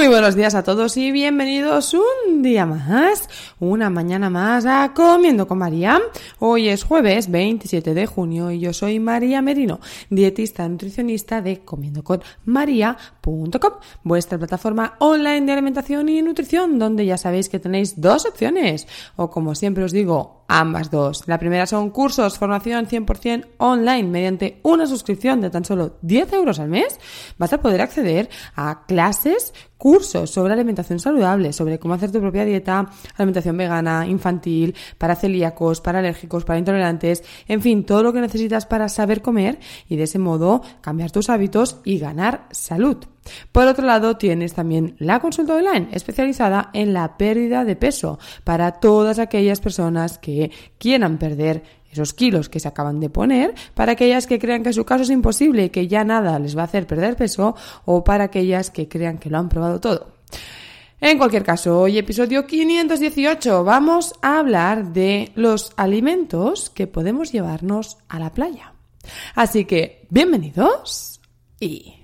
Muy buenos días a todos y bienvenidos un día más, una mañana más a Comiendo con María. Hoy es jueves 27 de junio y yo soy María Merino, dietista nutricionista de comiendoconmaria.com, vuestra plataforma online de alimentación y nutrición donde ya sabéis que tenéis dos opciones o como siempre os digo, ambas dos. La primera son cursos, formación 100% online mediante una suscripción de tan solo 10 euros al mes. Vas a poder acceder a clases cursos sobre alimentación saludable, sobre cómo hacer tu propia dieta, alimentación vegana, infantil, para celíacos, para alérgicos, para intolerantes, en fin, todo lo que necesitas para saber comer y de ese modo cambiar tus hábitos y ganar salud. Por otro lado, tienes también la consulta online especializada en la pérdida de peso para todas aquellas personas que quieran perder esos kilos que se acaban de poner, para aquellas que crean que su caso es imposible y que ya nada les va a hacer perder peso, o para aquellas que crean que lo han probado todo. En cualquier caso, hoy episodio 518 vamos a hablar de los alimentos que podemos llevarnos a la playa. Así que, bienvenidos y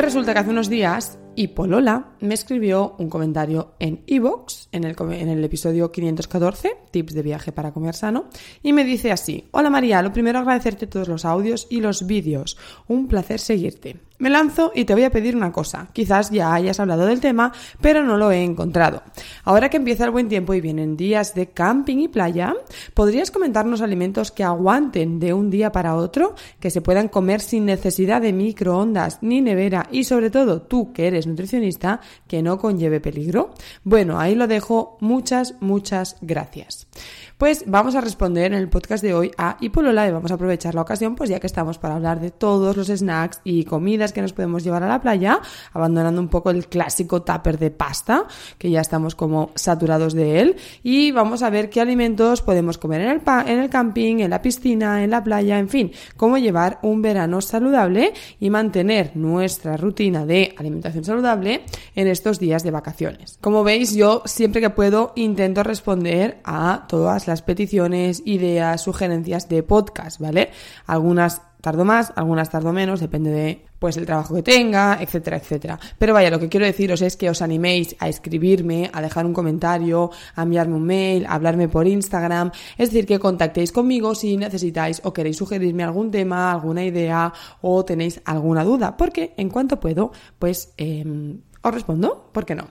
Pues resulta que hace unos días y Polola me escribió un comentario en iVoox, en, el, en el episodio 514, tips de viaje para comer sano, y me dice así, hola María, lo primero agradecerte todos los audios y los vídeos, un placer seguirte. Me lanzo y te voy a pedir una cosa. Quizás ya hayas hablado del tema, pero no lo he encontrado. Ahora que empieza el buen tiempo y vienen días de camping y playa, ¿podrías comentarnos alimentos que aguanten de un día para otro, que se puedan comer sin necesidad de microondas ni nevera y sobre todo tú que eres nutricionista, que no conlleve peligro? Bueno, ahí lo dejo. Muchas, muchas gracias. Pues vamos a responder en el podcast de hoy a Hipolola y vamos a aprovechar la ocasión, pues ya que estamos para hablar de todos los snacks y comidas que nos podemos llevar a la playa, abandonando un poco el clásico tupper de pasta, que ya estamos como saturados de él, y vamos a ver qué alimentos podemos comer en el, en el camping, en la piscina, en la playa, en fin, cómo llevar un verano saludable y mantener nuestra rutina de alimentación saludable en estos días de vacaciones. Como veis, yo siempre que puedo intento responder a todas las peticiones, ideas, sugerencias de podcast, ¿vale? Algunas tardo más, algunas tardo menos, depende de pues el trabajo que tenga, etcétera, etcétera. Pero vaya, lo que quiero deciros es que os animéis a escribirme, a dejar un comentario, a enviarme un mail, a hablarme por Instagram, es decir, que contactéis conmigo si necesitáis o queréis sugerirme algún tema, alguna idea o tenéis alguna duda, porque en cuanto puedo, pues eh, os respondo, ¿por qué no?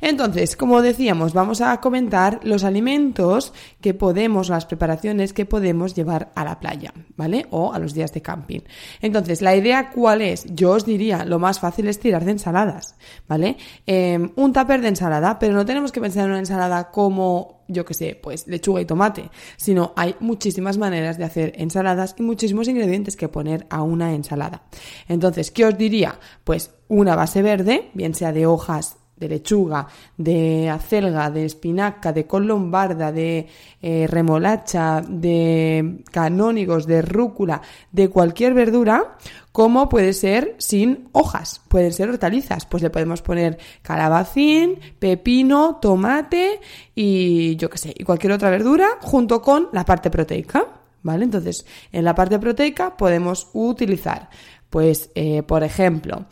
Entonces, como decíamos, vamos a comentar los alimentos que podemos, las preparaciones que podemos llevar a la playa, ¿vale? O a los días de camping. Entonces, la idea cuál es? Yo os diría, lo más fácil es tirar de ensaladas, ¿vale? Eh, un tupper de ensalada, pero no tenemos que pensar en una ensalada como yo que sé, pues lechuga y tomate, sino hay muchísimas maneras de hacer ensaladas y muchísimos ingredientes que poner a una ensalada. Entonces, ¿qué os diría? Pues una base verde, bien sea de hojas de lechuga, de acelga, de espinaca, de col lombarda, de eh, remolacha, de canónigos, de rúcula, de cualquier verdura, como puede ser sin hojas, pueden ser hortalizas, pues le podemos poner calabacín, pepino, tomate y yo qué sé, y cualquier otra verdura junto con la parte proteica, ¿vale? Entonces, en la parte proteica podemos utilizar, pues, eh, por ejemplo,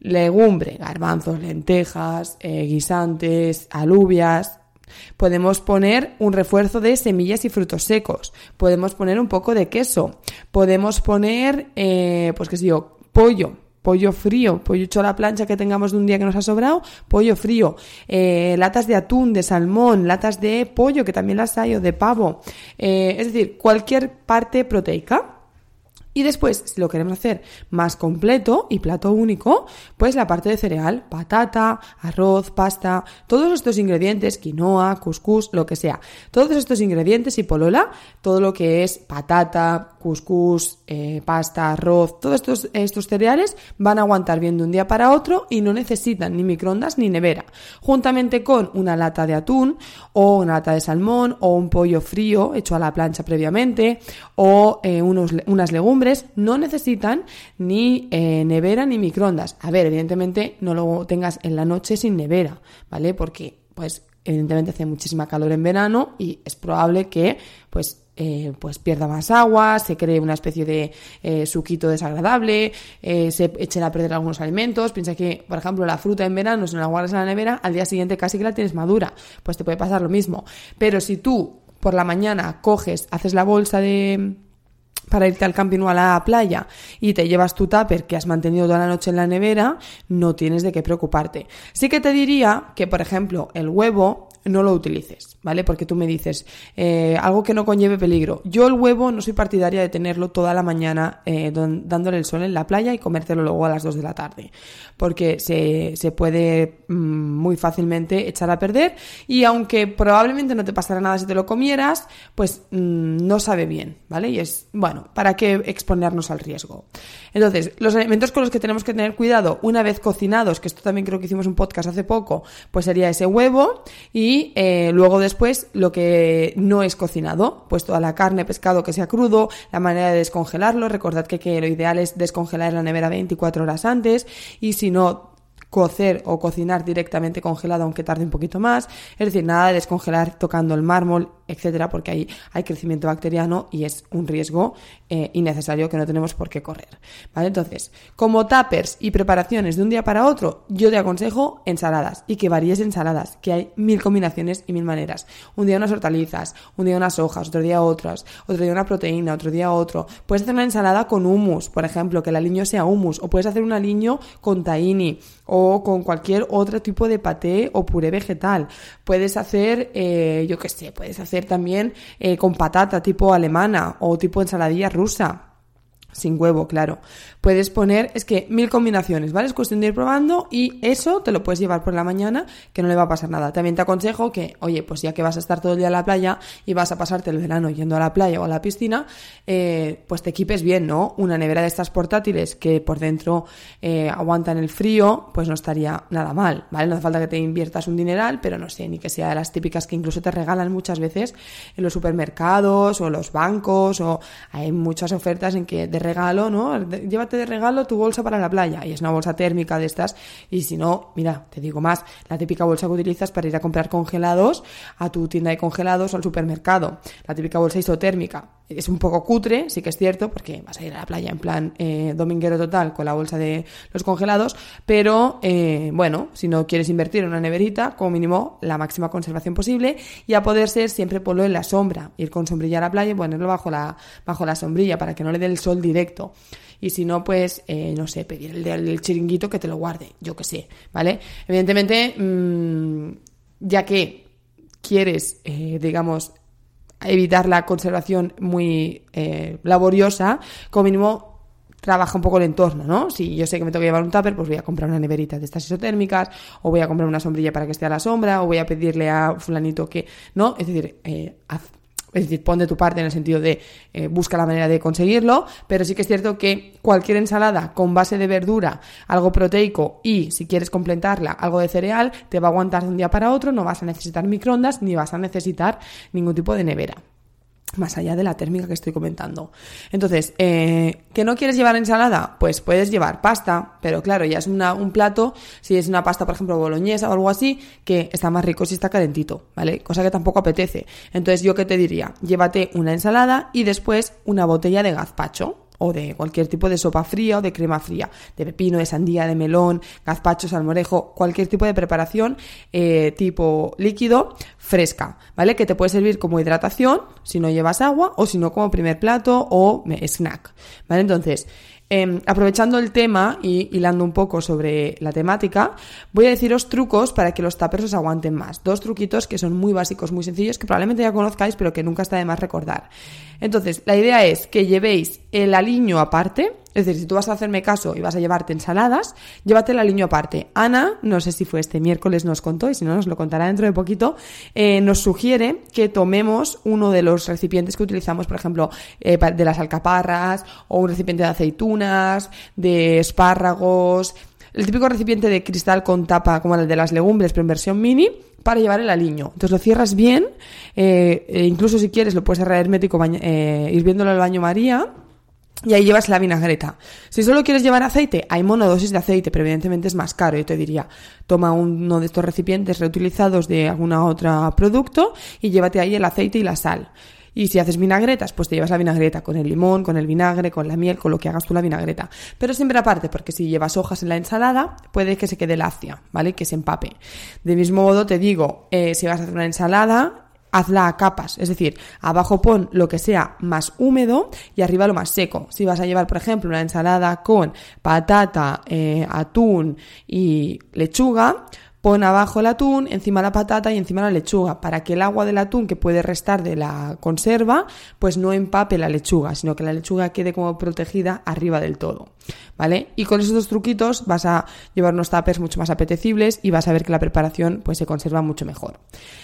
legumbre, garbanzos, lentejas, eh, guisantes, alubias. Podemos poner un refuerzo de semillas y frutos secos. Podemos poner un poco de queso. Podemos poner, eh, pues qué sé yo, pollo pollo frío, pollo hecho a la plancha que tengamos de un día que nos ha sobrado, pollo frío, eh, latas de atún, de salmón, latas de pollo, que también las hay, o de pavo, eh, es decir, cualquier parte proteica y después, si lo queremos hacer más completo y plato único, pues la parte de cereal, patata, arroz, pasta, todos estos ingredientes, quinoa, couscous, lo que sea. Todos estos ingredientes y polola, todo lo que es patata, couscous, eh, pasta, arroz, todos estos, estos cereales van a aguantar bien de un día para otro y no necesitan ni microondas ni nevera. Juntamente con una lata de atún o una lata de salmón o un pollo frío hecho a la plancha previamente o eh, unos, unas legumbres no necesitan ni eh, nevera ni microondas. A ver, evidentemente no lo tengas en la noche sin nevera, ¿vale? Porque, pues, evidentemente hace muchísima calor en verano y es probable que, pues, eh, pues pierda más agua, se cree una especie de eh, suquito desagradable, se echen a perder algunos alimentos. Piensa que, por ejemplo, la fruta en verano, si no la guardas en la nevera, al día siguiente casi que la tienes madura, pues te puede pasar lo mismo. Pero si tú por la mañana coges, haces la bolsa de para irte al camping o a la playa y te llevas tu tupper que has mantenido toda la noche en la nevera, no tienes de qué preocuparte. Sí que te diría que, por ejemplo, el huevo no lo utilices, ¿vale? Porque tú me dices, eh, algo que no conlleve peligro. Yo el huevo no soy partidaria de tenerlo toda la mañana eh, dándole el sol en la playa y comértelo luego a las 2 de la tarde, porque se, se puede mm, muy fácilmente echar a perder y aunque probablemente no te pasará nada si te lo comieras, pues mm, no sabe bien, ¿vale? Y es, bueno, ¿para qué exponernos al riesgo? Entonces, los elementos con los que tenemos que tener cuidado una vez cocinados, que esto también creo que hicimos un podcast hace poco, pues sería ese huevo y y eh, luego después lo que no es cocinado, pues toda la carne, pescado que sea crudo, la manera de descongelarlo, recordad que, que lo ideal es descongelar en la nevera 24 horas antes y si no cocer o cocinar directamente congelado aunque tarde un poquito más, es decir, nada de descongelar tocando el mármol, etcétera, porque ahí hay crecimiento bacteriano y es un riesgo eh, innecesario que no tenemos por qué correr. ¿Vale? Entonces, como tuppers y preparaciones de un día para otro, yo te aconsejo ensaladas y que varíes ensaladas, que hay mil combinaciones y mil maneras. Un día unas hortalizas, un día unas hojas, otro día otras, otro día una proteína, otro día otro. Puedes hacer una ensalada con hummus, por ejemplo, que el aliño sea hummus, o puedes hacer un aliño con tahini, o con cualquier otro tipo de paté o puré vegetal. Puedes hacer, eh, yo qué sé, puedes hacer también eh, con patata tipo alemana o tipo ensaladilla rusa. Sin huevo, claro. Puedes poner, es que mil combinaciones, ¿vale? Es cuestión de ir probando y eso te lo puedes llevar por la mañana, que no le va a pasar nada. También te aconsejo que, oye, pues ya que vas a estar todo el día en la playa y vas a pasarte el verano yendo a la playa o a la piscina, eh, pues te equipes bien, ¿no? Una nevera de estas portátiles que por dentro eh, aguantan el frío, pues no estaría nada mal, ¿vale? No hace falta que te inviertas un dineral, pero no sé, ni que sea de las típicas que incluso te regalan muchas veces en los supermercados o los bancos o hay muchas ofertas en que regalo, ¿no? Llévate de regalo tu bolsa para la playa y es una bolsa térmica de estas y si no, mira, te digo más, la típica bolsa que utilizas para ir a comprar congelados a tu tienda de congelados o al supermercado, la típica bolsa isotérmica. Es un poco cutre, sí que es cierto, porque vas a ir a la playa en plan eh, dominguero total con la bolsa de los congelados, pero eh, bueno, si no quieres invertir en una neverita, como mínimo la máxima conservación posible y a poder ser siempre ponlo en la sombra, ir con sombrilla a la playa y ponerlo bajo la, bajo la sombrilla para que no le dé el sol. Y si no, pues, eh, no sé, pedir el chiringuito que te lo guarde, yo que sé, ¿vale? Evidentemente, mm, ya que quieres, eh, digamos, evitar la conservación muy eh, laboriosa, como mínimo trabaja un poco el entorno, ¿no? Si yo sé que me tengo que llevar un tupper, pues voy a comprar una neverita de estas isotérmicas, o voy a comprar una sombrilla para que esté a la sombra, o voy a pedirle a fulanito que, ¿no? Es decir, eh, es decir, pon de tu parte en el sentido de eh, busca la manera de conseguirlo, pero sí que es cierto que cualquier ensalada con base de verdura, algo proteico y si quieres completarla, algo de cereal, te va a aguantar de un día para otro, no vas a necesitar microondas ni vas a necesitar ningún tipo de nevera más allá de la térmica que estoy comentando. Entonces, eh, ¿que no quieres llevar ensalada? Pues puedes llevar pasta, pero claro, ya es una, un plato, si es una pasta, por ejemplo, boloñesa o algo así, que está más rico si está calentito, ¿vale? Cosa que tampoco apetece. Entonces, ¿yo qué te diría? Llévate una ensalada y después una botella de gazpacho o de cualquier tipo de sopa fría o de crema fría, de pepino, de sandía, de melón, gazpacho, salmorejo, cualquier tipo de preparación eh, tipo líquido fresca, ¿vale? Que te puede servir como hidratación si no llevas agua o si no como primer plato o snack, ¿vale? Entonces, Em, aprovechando el tema y hilando un poco sobre la temática, voy a deciros trucos para que los tuppers os aguanten más. Dos truquitos que son muy básicos, muy sencillos, que probablemente ya conozcáis, pero que nunca está de más recordar. Entonces, la idea es que llevéis el aliño aparte, es decir, si tú vas a hacerme caso y vas a llevarte ensaladas, llévate el aliño aparte. Ana, no sé si fue este miércoles, nos contó, y si no nos lo contará dentro de poquito, eh, nos sugiere que tomemos uno de los recipientes que utilizamos, por ejemplo, eh, de las alcaparras, o un recipiente de aceitunas, de espárragos, el típico recipiente de cristal con tapa como el de las legumbres, pero en versión mini, para llevar el aliño. Entonces lo cierras bien, eh, e incluso si quieres lo puedes cerrar hermético eh, hirviéndolo al baño María. Y ahí llevas la vinagreta. Si solo quieres llevar aceite, hay monodosis de aceite, pero evidentemente es más caro. Yo te diría, toma uno de estos recipientes reutilizados de alguna otra producto y llévate ahí el aceite y la sal. Y si haces vinagretas, pues te llevas la vinagreta con el limón, con el vinagre, con la miel, con lo que hagas tú la vinagreta. Pero siempre aparte, porque si llevas hojas en la ensalada, puede que se quede lacia, ¿vale? Que se empape. De mismo modo, te digo, eh, si vas a hacer una ensalada, hazla a capas, es decir, abajo pon lo que sea más húmedo y arriba lo más seco. Si vas a llevar, por ejemplo, una ensalada con patata, eh, atún y lechuga, Pon abajo el atún, encima la patata y encima la lechuga, para que el agua del atún que puede restar de la conserva, pues no empape la lechuga, sino que la lechuga quede como protegida arriba del todo. ¿Vale? Y con esos dos truquitos vas a llevar unos tuppers mucho más apetecibles y vas a ver que la preparación pues se conserva mucho mejor.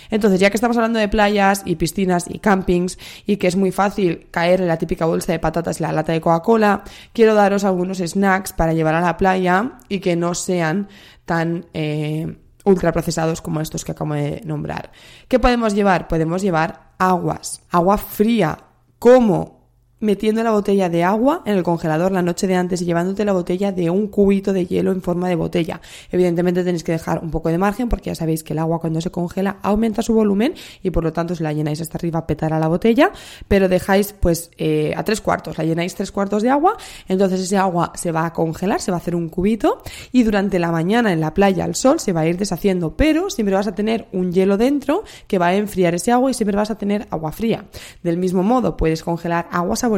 Entonces, ya que estamos hablando de playas y piscinas y campings y que es muy fácil caer en la típica bolsa de patatas y la lata de Coca-Cola, quiero daros algunos snacks para llevar a la playa y que no sean tan eh, ultraprocesados como estos que acabo de nombrar. ¿Qué podemos llevar? Podemos llevar aguas, agua fría, como metiendo la botella de agua en el congelador la noche de antes y llevándote la botella de un cubito de hielo en forma de botella. Evidentemente tenéis que dejar un poco de margen porque ya sabéis que el agua cuando se congela aumenta su volumen y por lo tanto si la llenáis hasta arriba petará la botella, pero dejáis pues eh, a tres cuartos, la llenáis tres cuartos de agua, entonces ese agua se va a congelar, se va a hacer un cubito y durante la mañana en la playa al sol se va a ir deshaciendo, pero siempre vas a tener un hielo dentro que va a enfriar ese agua y siempre vas a tener agua fría. Del mismo modo puedes congelar aguas saborizada.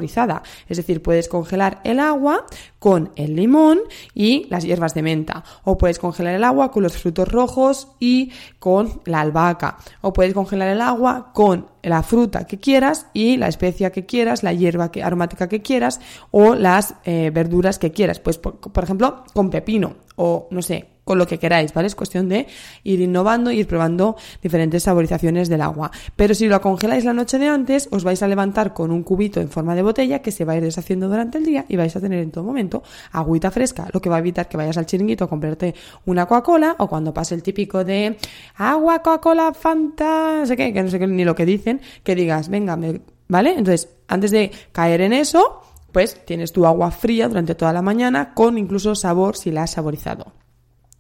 Es decir, puedes congelar el agua con el limón y las hierbas de menta. O puedes congelar el agua con los frutos rojos y con la albahaca. O puedes congelar el agua con la fruta que quieras y la especia que quieras, la hierba aromática que quieras o las eh, verduras que quieras. Pues, por ejemplo, con pepino o, no sé, con lo que queráis, ¿vale? Es cuestión de ir innovando, ir probando diferentes saborizaciones del agua. Pero si lo congeláis la noche de antes, os vais a levantar con un cubito en forma de botella que se va a ir deshaciendo durante el día y vais a tener en todo momento agüita fresca, lo que va a evitar que vayas al chiringuito a comprarte una Coca-Cola o cuando pase el típico de agua, Coca-Cola, Fanta, no sé qué, que no sé ni lo que dicen, que digas, venga, ¿vale? Entonces, antes de caer en eso, pues tienes tu agua fría durante toda la mañana con incluso sabor si la has saborizado.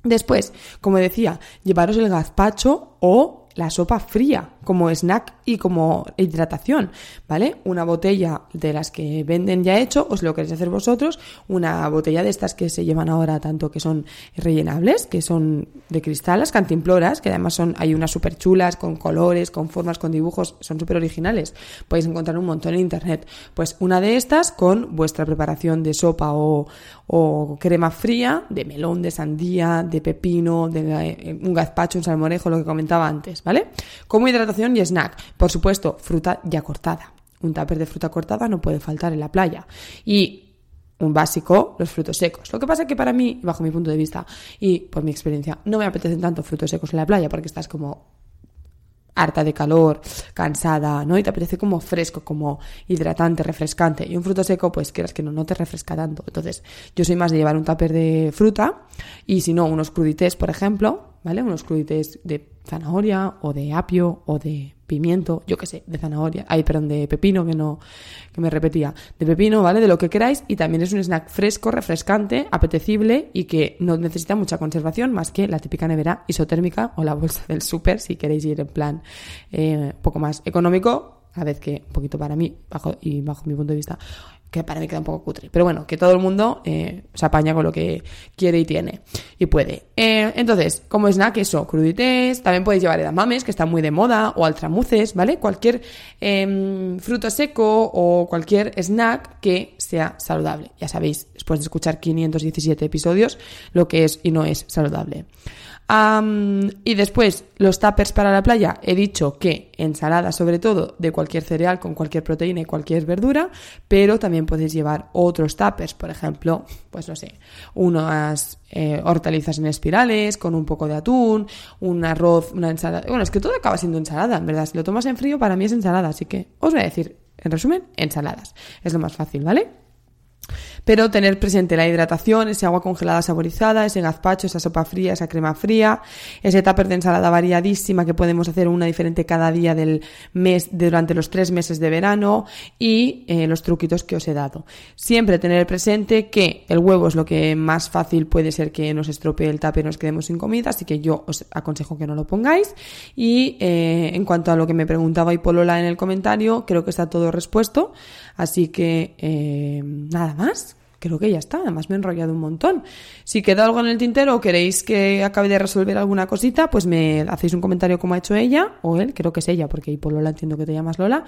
Después, como decía, llevaros el gazpacho o la sopa fría como snack y como hidratación, ¿vale? Una botella de las que venden ya hecho, os lo queréis hacer vosotros, una botella de estas que se llevan ahora tanto que son rellenables, que son de cristal, las cantimploras, que además son, hay unas súper chulas, con colores, con formas, con dibujos, son súper originales. Podéis encontrar un montón en internet. Pues una de estas con vuestra preparación de sopa o, o crema fría, de melón, de sandía, de pepino, de eh, un gazpacho, un salmorejo, lo que comentaba antes, ¿vale? Como hidratación y snack. Por supuesto, fruta ya cortada. Un tupper de fruta cortada no puede faltar en la playa. Y un básico, los frutos secos. Lo que pasa es que para mí, bajo mi punto de vista y por mi experiencia, no me apetecen tanto frutos secos en la playa porque estás como harta de calor, cansada, ¿no? Y te apetece como fresco, como hidratante, refrescante. Y un fruto seco, pues quieras que no, no te refresca tanto. Entonces, yo soy más de llevar un tupper de fruta y si no, unos crudités, por ejemplo, ¿vale? Unos crudités de zanahoria o de apio o de pimiento, yo qué sé, de zanahoria, ay, perdón, de pepino, que no, que me repetía, de pepino, ¿vale? De lo que queráis y también es un snack fresco, refrescante, apetecible y que no necesita mucha conservación más que la típica nevera isotérmica o la bolsa del súper si queréis ir en plan eh, poco más económico, a vez que un poquito para mí, bajo, y bajo mi punto de vista, que para mí queda un poco cutre. Pero bueno, que todo el mundo eh, se apaña con lo que quiere y tiene y puede. Eh, entonces, como snack, eso, crudités, también podéis llevar edamames, que están muy de moda, o altramuces, ¿vale? Cualquier em, fruto seco o cualquier snack que sea saludable. Ya sabéis, después de escuchar 517 episodios, lo que es y no es saludable y después, los tuppers para la playa. He dicho que ensalada, sobre todo, de cualquier cereal con cualquier proteína y cualquier verdura, pero también podéis llevar otros tuppers, por ejemplo, pues no sé, unas eh, hortalizas en espirales con un poco de atún, un arroz, una ensalada. Bueno, es que todo acaba siendo ensalada, en verdad. Si lo tomas en frío, para mí es ensalada, así que os voy a decir, en resumen, ensaladas. Es lo más fácil, ¿vale? Pero tener presente la hidratación, ese agua congelada saborizada, ese gazpacho, esa sopa fría, esa crema fría, ese tupper de ensalada variadísima que podemos hacer una diferente cada día del mes durante los tres meses de verano y eh, los truquitos que os he dado. Siempre tener presente que el huevo es lo que más fácil puede ser que nos estropee el tupper y nos quedemos sin comida, así que yo os aconsejo que no lo pongáis. Y eh, en cuanto a lo que me preguntaba Polola en el comentario, creo que está todo respuesto, así que eh, nada más creo que ya está. Además me he enrollado un montón. Si queda algo en el tintero o queréis que acabe de resolver alguna cosita, pues me hacéis un comentario como ha hecho ella, o él, creo que es ella, porque por Lola entiendo que te llamas Lola,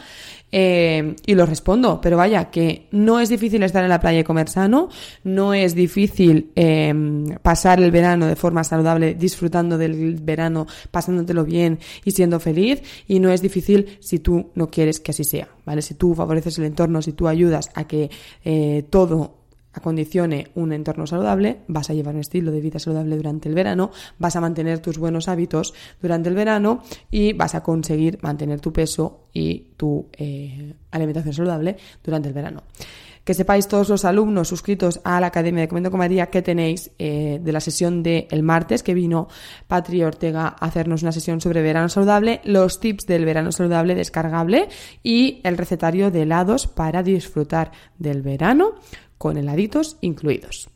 eh, y lo respondo. Pero vaya, que no es difícil estar en la playa y comer sano, no es difícil em, pasar el verano de forma saludable, disfrutando del verano, pasándotelo bien y siendo feliz, y no es difícil si tú no quieres que así sea, ¿vale? Si tú favoreces el entorno, si tú ayudas a que eh, todo acondicione un entorno saludable, vas a llevar un estilo de vida saludable durante el verano, vas a mantener tus buenos hábitos durante el verano y vas a conseguir mantener tu peso y tu eh, alimentación saludable durante el verano. Que sepáis todos los alumnos suscritos a la Academia de Comento con María que tenéis eh, de la sesión del el martes que vino Patri Ortega a hacernos una sesión sobre verano saludable, los tips del verano saludable descargable y el recetario de helados para disfrutar del verano con heladitos incluidos.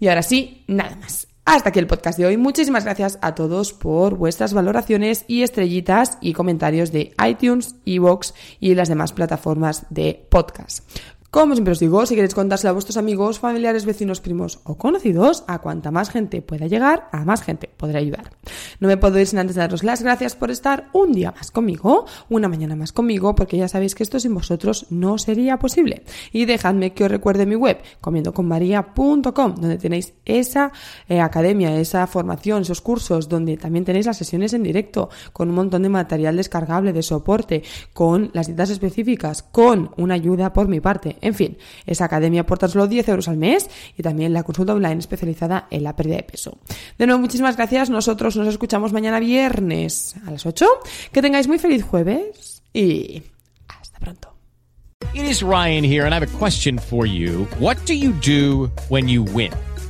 Y ahora sí, nada más. Hasta aquí el podcast de hoy. Muchísimas gracias a todos por vuestras valoraciones y estrellitas y comentarios de iTunes, Evox y las demás plataformas de podcast. Como siempre os digo, si queréis contárselo a vuestros amigos, familiares, vecinos, primos o conocidos, a cuanta más gente pueda llegar, a más gente podrá ayudar. No me puedo ir sin antes daros las gracias por estar un día más conmigo, una mañana más conmigo, porque ya sabéis que esto sin vosotros no sería posible. Y dejadme que os recuerde mi web, comiendoconmaria.com, donde tenéis esa eh, academia, esa formación, esos cursos, donde también tenéis las sesiones en directo, con un montón de material descargable, de soporte, con las dietas específicas, con una ayuda por mi parte en fin, esa academia aporta solo 10 euros al mes y también la consulta online especializada en la pérdida de peso. De nuevo, muchísimas gracias. Nosotros nos escuchamos mañana viernes a las 8. Que tengáis muy feliz jueves y hasta pronto.